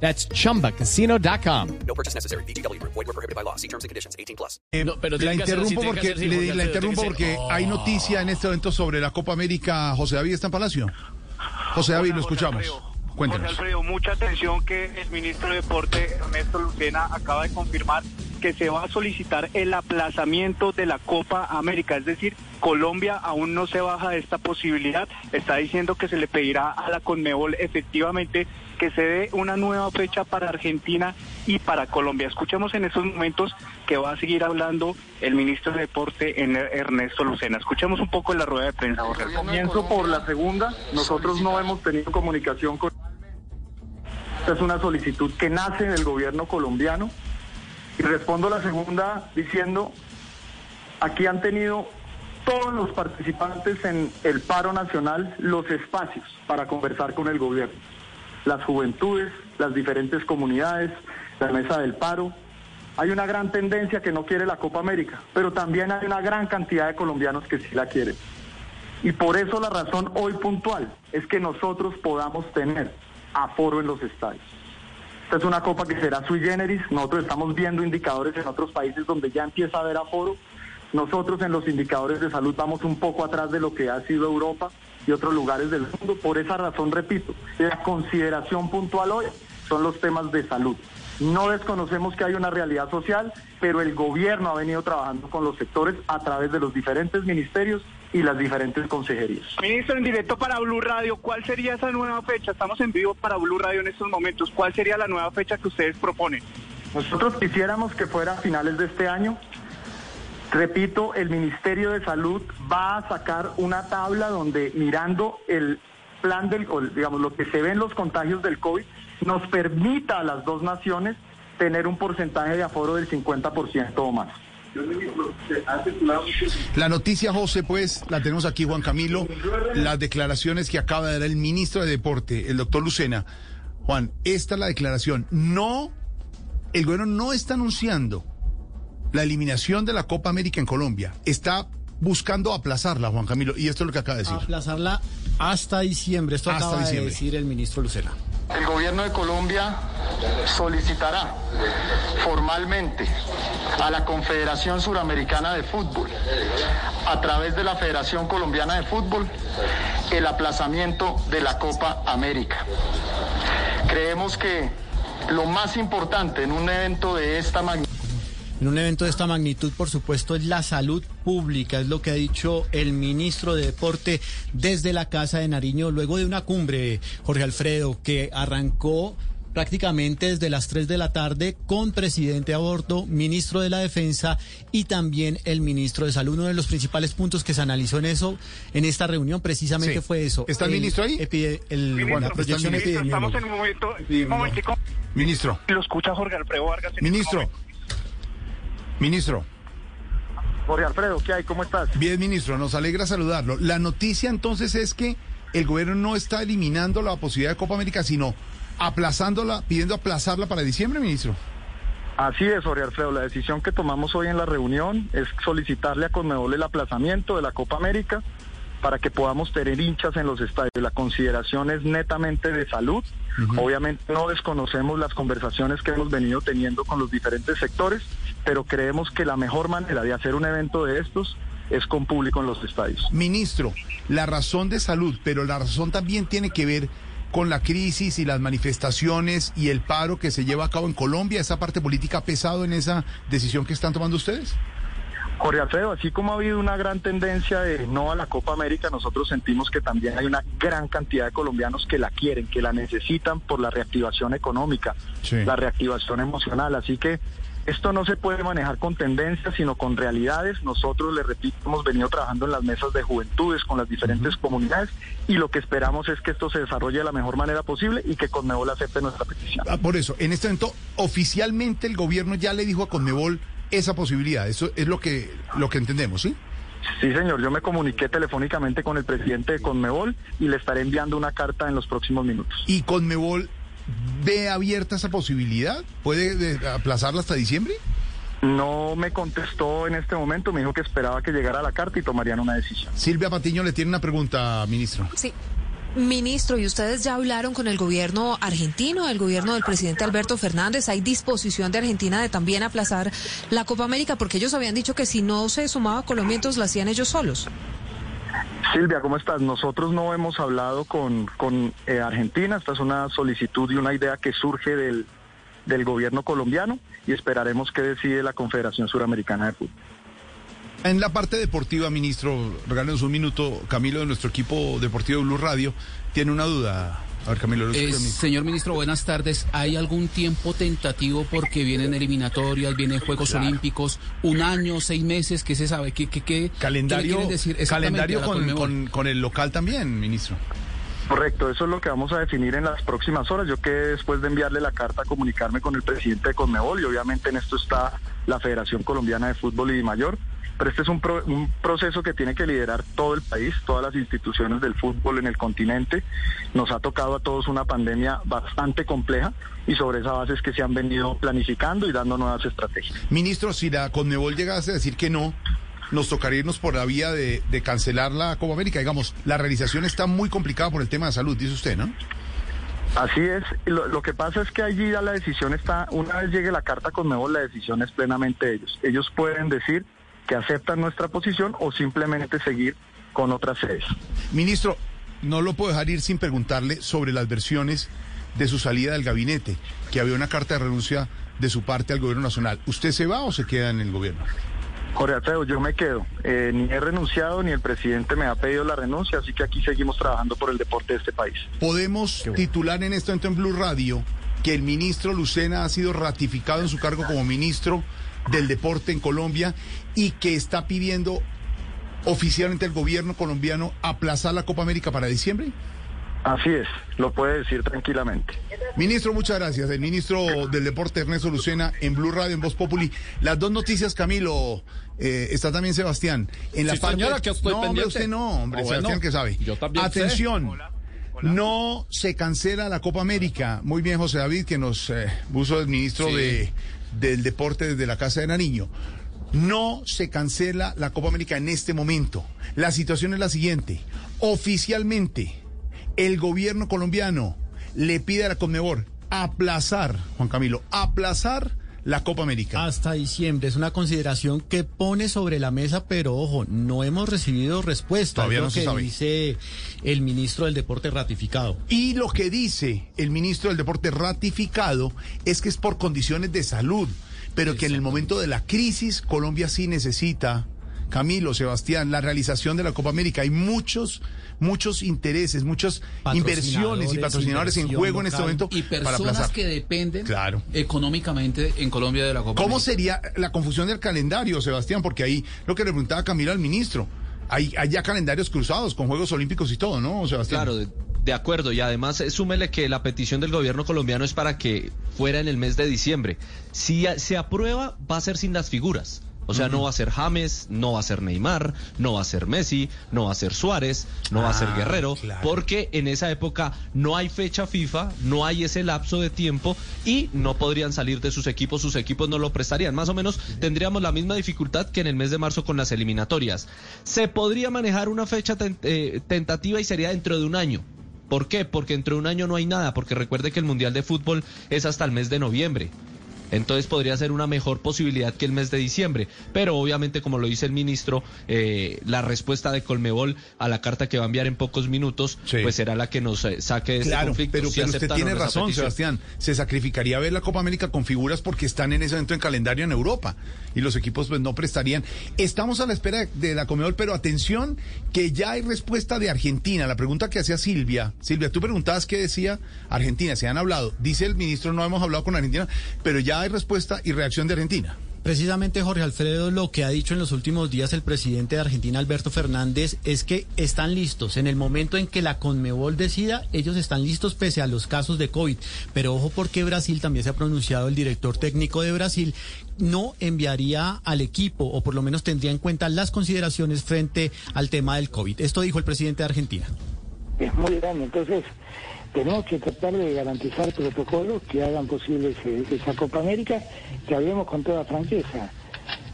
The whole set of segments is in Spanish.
That's chumbacasino.com. No purchase necessary. BGW. Void were prohibited by law. See terms and conditions. 18 plus. Eh, No, pero la hacer interrumpo porque, hacer así, le- la interrumpo porque ser- hay noticia en este evento sobre la Copa América. José David está en Palacio. José David, lo escuchamos. Alfredo. Cuéntenos. José Alfredo, mucha atención que el ministro de Deporte, Ernesto Lucena, acaba de confirmar que se va a solicitar el aplazamiento de la Copa América. Es decir, Colombia aún no se baja de esta posibilidad. Está diciendo que se le pedirá a la Conmebol efectivamente que se dé una nueva fecha para Argentina y para Colombia. Escuchemos en estos momentos que va a seguir hablando el ministro de Deporte, Ernesto Lucena. Escuchemos un poco la rueda de prensa. Comienzo por la segunda. Nosotros no hemos tenido comunicación con. Esta es una solicitud que nace del gobierno colombiano. Y respondo la segunda diciendo: aquí han tenido todos los participantes en el paro nacional los espacios para conversar con el gobierno. Las juventudes, las diferentes comunidades, la mesa del paro. Hay una gran tendencia que no quiere la Copa América, pero también hay una gran cantidad de colombianos que sí la quieren. Y por eso la razón hoy puntual es que nosotros podamos tener aforo en los estadios. Esta es una copa que será sui generis. Nosotros estamos viendo indicadores en otros países donde ya empieza a haber aforo. Nosotros en los indicadores de salud vamos un poco atrás de lo que ha sido Europa y otros lugares del mundo. Por esa razón, repito, la consideración puntual hoy son los temas de salud. No desconocemos que hay una realidad social, pero el gobierno ha venido trabajando con los sectores a través de los diferentes ministerios y las diferentes consejerías. Ministro, en directo para Blue Radio, ¿cuál sería esa nueva fecha? Estamos en vivo para Blue Radio en estos momentos. ¿Cuál sería la nueva fecha que ustedes proponen? Nosotros quisiéramos que fuera a finales de este año. Repito, el Ministerio de Salud va a sacar una tabla donde mirando el plan del, digamos, lo que se ve en los contagios del COVID, nos permita a las dos naciones tener un porcentaje de aforo del 50% o más. La noticia, José, pues, la tenemos aquí, Juan Camilo. Las declaraciones que acaba de dar el ministro de Deporte, el doctor Lucena. Juan, esta es la declaración. No, el gobierno no está anunciando la eliminación de la Copa América en Colombia. Está buscando aplazarla, Juan Camilo. Y esto es lo que acaba de decir. aplazarla hasta diciembre. Esto Hasta acaba diciembre. de decir el ministro Lucena. El gobierno de Colombia solicitará formalmente a la Confederación Suramericana de Fútbol, a través de la Federación Colombiana de Fútbol, el aplazamiento de la Copa América. Creemos que lo más importante en un evento de esta magnitud En un evento de esta magnitud, por supuesto, es la salud pública, es lo que ha dicho el ministro de Deporte desde la Casa de Nariño, luego de una cumbre, Jorge Alfredo, que arrancó prácticamente desde las 3 de la tarde con presidente a bordo, ministro de la Defensa y también el ministro de Salud. Uno de los principales puntos que se analizó en eso, en esta reunión, precisamente Sí. fue eso. ¿Está el ministro ahí? epide- el- Ministro, la proyección Ministro, estamos en un momento, Sí, un momentico, Ministro, lo escucha Jorge Alfredo Vargas. en este ministro, momento. Ministro. Jorge Alfredo, ¿qué hay? ¿Cómo estás? Bien, ministro, nos alegra saludarlo. La noticia entonces es que el gobierno no está eliminando la posibilidad de Copa América, sino aplazándola, pidiendo aplazarla para diciembre, ministro. Así es, Jorge Alfredo. La decisión que tomamos hoy en la reunión es solicitarle a Conmebol el aplazamiento de la Copa América para que podamos tener hinchas en los estadios. La consideración es netamente de salud. Obviamente no desconocemos las conversaciones que hemos venido teniendo con los diferentes sectores, pero creemos que la mejor manera de hacer un evento de estos es con público en los estadios. Ministro, la razón de salud, pero la razón también tiene que ver con la crisis y las manifestaciones y el paro que se lleva a cabo en Colombia. ¿Esa parte política ha pesado en esa decisión que están tomando ustedes? Jorge Alfredo, así como ha habido una gran tendencia de no a la Copa América, nosotros sentimos que también hay una gran cantidad de colombianos que la quieren, que la necesitan por la reactivación económica, Sí. la reactivación emocional. Así que esto no se puede manejar con tendencias, sino con realidades. Nosotros, le repito, hemos venido trabajando en las mesas de juventudes con las diferentes comunidades y lo que esperamos es que esto se desarrolle de la mejor manera posible y que Conmebol acepte nuestra petición. Ah, por eso, en este momento, oficialmente el gobierno ya le dijo a Conmebol esa posibilidad. Eso es lo que, lo que entendemos, ¿sí? Sí, señor, yo me comuniqué telefónicamente con el presidente de Conmebol y le estaré enviando una carta en los próximos minutos. ¿Y Conmebol ve abierta esa posibilidad? ¿Puede de- aplazarla hasta diciembre? No me contestó en este momento, me dijo que esperaba que llegara la carta y tomarían una decisión. Silvia Patiño le tiene una pregunta, ministro. Sí. Ministro, ¿y ustedes ya hablaron con el gobierno argentino, el gobierno del presidente Alberto Fernández? ¿Hay disposición de Argentina de también aplazar la Copa América? Porque ellos habían dicho que si no se sumaba Colombia, entonces la hacían ellos solos. Silvia, ¿cómo estás? Nosotros no hemos hablado con, con eh, Argentina, esta es una solicitud y una idea que surge del, del gobierno colombiano y esperaremos que decide la Confederación Suramericana de Fútbol. En la parte deportiva, ministro, regálenos un minuto. Camilo de nuestro equipo deportivo de Blue Radio tiene una duda. A ver, Camilo, lo Eh, a señor ministro, buenas tardes. ¿Hay algún tiempo tentativo porque vienen eliminatorias, vienen Juegos Olímpicos, un año, seis meses? ¿Qué se sabe? ¿Qué, qué, qué, qué le calendario, quieren decir calendario a con, con- con el local también, ministro. Correcto, eso es lo que vamos a definir en las próximas horas. Yo que después de enviarle la carta, comunicarme con el presidente de Conmebol y obviamente en esto está la Federación Colombiana de Fútbol y Mayor. Pero este es un, pro- un proceso que tiene que liderar todo el país, todas las instituciones del fútbol en el continente. Nos ha tocado a todos una pandemia bastante compleja y sobre esa base es que se han venido planificando y dando nuevas estrategias. Ministro, si la Conmebol llegase a decir que no, nos tocaría irnos por la vía de, de cancelar la Copa América. Digamos, la realización está muy complicada por el tema de salud, dice usted, ¿no? Así es, lo, lo que pasa es que allí ya la decisión está, una vez llegue la carta con Conmebol, la decisión es plenamente de ellos. Ellos pueden decir que aceptan nuestra posición o simplemente seguir con otras sedes. Ministro, no lo puedo dejar ir sin preguntarle sobre las versiones de su salida del gabinete, que había una carta de renuncia de su parte al gobierno nacional. ¿Usted se va o se queda en el gobierno? Jorge Alfredo, yo me quedo. Eh, ni he renunciado ni el presidente me ha pedido la renuncia, así que aquí seguimos trabajando por el deporte de este país. Podemos titular en este momento en Blue Radio que el ministro Lucena ha sido ratificado en su cargo como ministro del deporte en Colombia y que está pidiendo oficialmente el gobierno colombiano aplazar la Copa América para diciembre. Así es, lo puede decir tranquilamente. Ministro, muchas gracias. El ministro del Deporte, Ernesto Lucena, en Blue Radio, en Voz Populi. Las dos noticias, Camilo. eh, está también Sebastián. En la Sí, parte... señora, que estoy no, hombre, pendiente. usted no, hombre, bueno, Sebastián que sabe. yo también sé. No se cancela la Copa América. Muy bien, José David, que nos eh, puso el ministro Sí. de, del Deporte desde la Casa de Nariño. No se cancela la Copa América en este momento. La situación es la siguiente. Oficialmente, el gobierno colombiano le pide a la Conmebol aplazar, Juan Camilo, aplazar la Copa América. Hasta diciembre es una consideración que pone sobre la mesa, pero ojo, no hemos recibido respuesta. Todavía es lo no se que sabe. dice el ministro del Deporte ratificado. Y lo que dice el ministro del Deporte ratificado es que es por condiciones de salud, pero que en el momento de la crisis Colombia sí necesita, Camilo, Sebastián, la realización de la Copa América. Hay muchos, muchos intereses, muchas inversiones y patrocinadores en juego en este momento Y para personas aplazar. que dependen Claro. económicamente en Colombia de la Copa ¿Cómo América. sería la confusión del calendario, Sebastián? Porque ahí lo que le preguntaba Camilo al ministro. Hay, hay ya calendarios cruzados con Juegos Olímpicos y todo, ¿no, Sebastián? Claro, de, de acuerdo. Y además, eh, súmele que la petición del gobierno colombiano es para que fuera en el mes de diciembre. Si se aprueba, va a ser sin las figuras. O sea, no va a ser James, no va a ser Neymar, no va a ser Messi, no va a ser Suárez, no va a ser Ah, Guerrero, claro. porque en esa época no hay fecha FIFA, no hay ese lapso de tiempo y no podrían salir de sus equipos, sus equipos no lo prestarían. Más o menos tendríamos la misma dificultad que en el mes de marzo con las eliminatorias. Se podría manejar una fecha ten- eh, tentativa y sería dentro de un año. ¿Por qué? Porque dentro de un año no hay nada, porque recuerde que el Mundial de Fútbol es hasta el mes de noviembre. Entonces podría ser una mejor posibilidad que el mes de diciembre. Pero obviamente, como lo dice el ministro, eh, la respuesta de Colmebol a la carta que va a enviar en pocos minutos, Sí. pues será la que nos eh, saque de este Claro, conflicto. pero, si pero usted tiene razón, petición. Sebastián. Se sacrificaría ver la Copa América con figuras porque están en ese momento en calendario en Europa y los equipos pues no prestarían. Estamos a la espera de, de la Comedor, pero atención que ya hay respuesta de Argentina. La pregunta que hacía Silvia. Silvia, tú preguntabas qué decía Argentina. Se han hablado. Dice el ministro, no hemos hablado con Argentina, pero ya hay respuesta y reacción de Argentina. Precisamente, Jorge Alfredo, lo que ha dicho en los últimos días el presidente de Argentina, Alberto Fernández, es que están listos. En el momento en que la Conmebol decida, ellos están listos pese a los casos de COVID. Pero ojo porque Brasil también se ha pronunciado el director técnico de Brasil no enviaría al equipo o por lo menos tendría en cuenta las consideraciones frente al tema del COVID. Esto dijo el presidente de Argentina. Es muy grande, entonces tenemos que tratar de garantizar protocolos que hagan posible ese- esa Copa América, que hablemos con toda franqueza.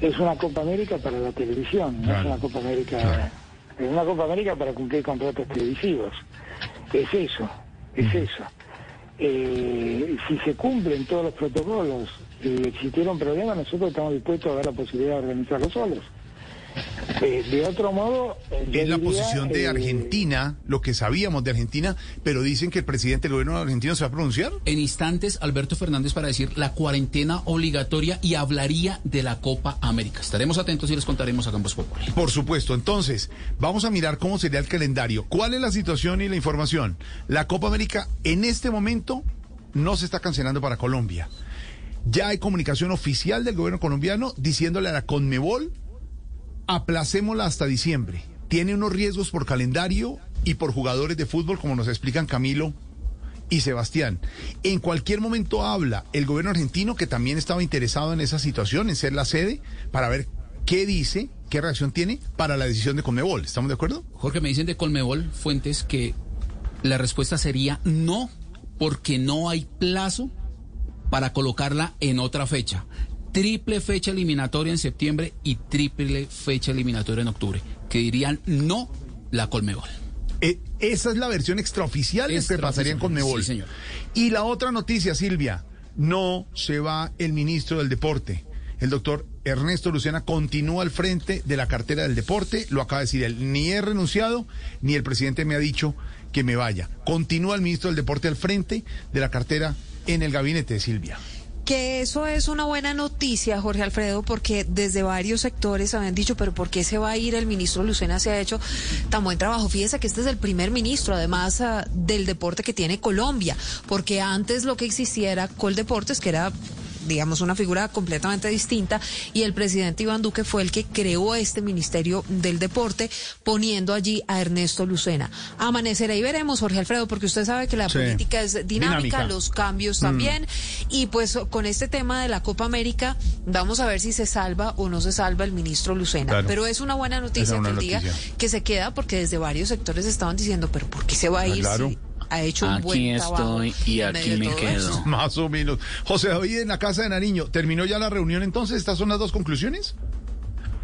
Es una Copa América para la televisión, no es una Copa América, es una Copa América para cumplir contratos televisivos. Es eso, es eso. Eh, si se cumplen todos los protocolos y existieron problemas, nosotros estamos dispuestos a dar la posibilidad de organizarlo solos. Eh, de otro modo, eh, Es la diría, posición de eh, Argentina, lo que sabíamos de Argentina, pero dicen que el presidente del gobierno argentino se va a pronunciar. En instantes, Alberto Fernández para decir la cuarentena obligatoria y hablaría de la Copa América. Estaremos atentos y les contaremos a Campos Populi. Por supuesto. Entonces, vamos a mirar cómo sería el calendario. ¿Cuál es la situación y la información? La Copa América en este momento no se está cancelando para Colombia. Ya hay comunicación oficial del gobierno colombiano diciéndole a la Conmebol, aplacémosla hasta diciembre. Tiene unos riesgos por calendario y por jugadores de fútbol, como nos explican Camilo y Sebastián. En cualquier momento habla el gobierno argentino, que también estaba interesado en esa situación, en ser la sede, para ver qué dice, qué reacción tiene para la decisión de Conmebol. ¿Estamos de acuerdo? Jorge, me dicen de Colmebol Fuentes que la respuesta sería no, porque no hay plazo para colocarla en otra fecha. Triple fecha eliminatoria en septiembre y triple fecha eliminatoria en octubre. Que dirían no la Colmebol. Eh, esa es la versión extraoficial de que Extraoficial, pasaría en Conmebol. sí, señor. Y la otra noticia, Silvia, no se va el ministro del Deporte. El doctor Ernesto Lucena continúa al frente de la cartera del deporte, lo acaba de decir él, ni he renunciado, ni el presidente me ha dicho que me vaya. Continúa el ministro del Deporte al frente de la cartera en el gabinete de Silvia. Que eso es una buena noticia, Jorge Alfredo, porque desde varios sectores habían dicho, pero ¿por qué se va a ir el ministro Lucena? Se ha hecho tan buen trabajo. Fíjese que este es el primer ministro, además ah, del deporte que tiene Colombia, porque antes lo que existía era Coldeportes, que era digamos, una figura completamente distinta, y el presidente Iván Duque fue el que creó este Ministerio del Deporte, poniendo allí a Ernesto Lucena. Amanecerá y veremos, Jorge Alfredo, porque usted sabe que la Sí. política es dinámica, Dinámica. los cambios también, y pues con este tema de la Copa América, vamos a ver si se salva o no se salva el ministro Lucena. Claro. Pero es una buena noticia una que diga noticia. que se queda, porque desde varios sectores estaban diciendo, pero ¿por qué se va a Ah, ir claro. si ha hecho un Aquí buen trabajo estoy y aquí me quedo. Más o menos. José David en la casa de Nariño. ¿Terminó ya la reunión entonces? ¿Estas son las dos conclusiones?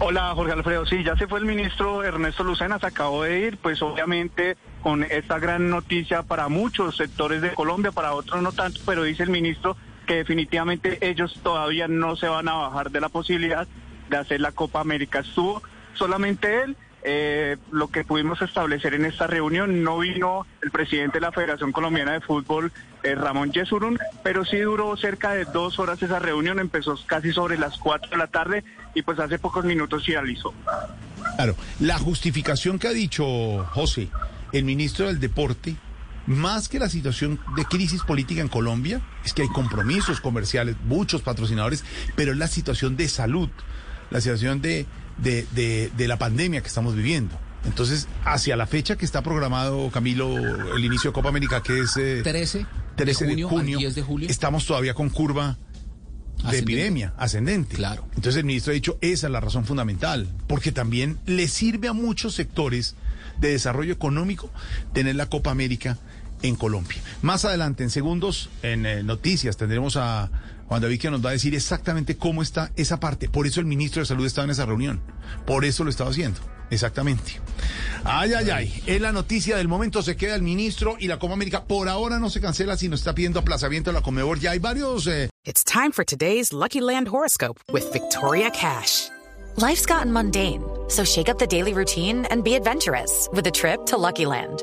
Hola Jorge Alfredo, sí, ya se fue el ministro Ernesto Lucena, se acabó de ir, pues obviamente con esta gran noticia para muchos sectores de Colombia, para otros no tanto, pero dice el ministro que definitivamente ellos todavía no se van a bajar de la posibilidad de hacer la Copa América. Estuvo solamente él, eh, lo que pudimos establecer en esta reunión, no vino el presidente de la Federación Colombiana de Fútbol, eh, Ramón Yesurún, pero sí duró cerca de dos horas esa reunión, empezó casi sobre las cuatro de la tarde y pues hace pocos minutos finalizó. Claro, la justificación que ha dicho José, el ministro del Deporte, más que la situación de crisis política en Colombia, es que hay compromisos comerciales, muchos patrocinadores, pero la situación de salud, la situación de, de, de- de la pandemia que estamos viviendo. Entonces, hacia la fecha que está programado, Camilo, el inicio de Copa América, que es eh, 13, 13 de junio, al 10 de julio. estamos todavía con curva de Ascendente. epidemia ascendente. Claro. Entonces el ministro ha dicho, esa es la razón fundamental, porque también le sirve a muchos sectores de desarrollo económico tener la Copa América en Colombia. Más adelante, en segundos, en eh, noticias, tendremos a Juan David que nos va a decir exactamente cómo está esa parte. Por eso el ministro de Salud estaba en esa reunión. Por eso lo estaba haciendo. Exactamente. Ay, ay, ay. Es la noticia del momento. Se queda el ministro y la Copa América. Por ahora no se cancela, sino está pidiendo aplazamiento de la Comebol. Ya hay varios... eh, It's time for today's Lucky Land horoscope with Victoria Cash. Life's gotten mundane, so shake up the daily routine and be adventurous with a trip to Lucky Land.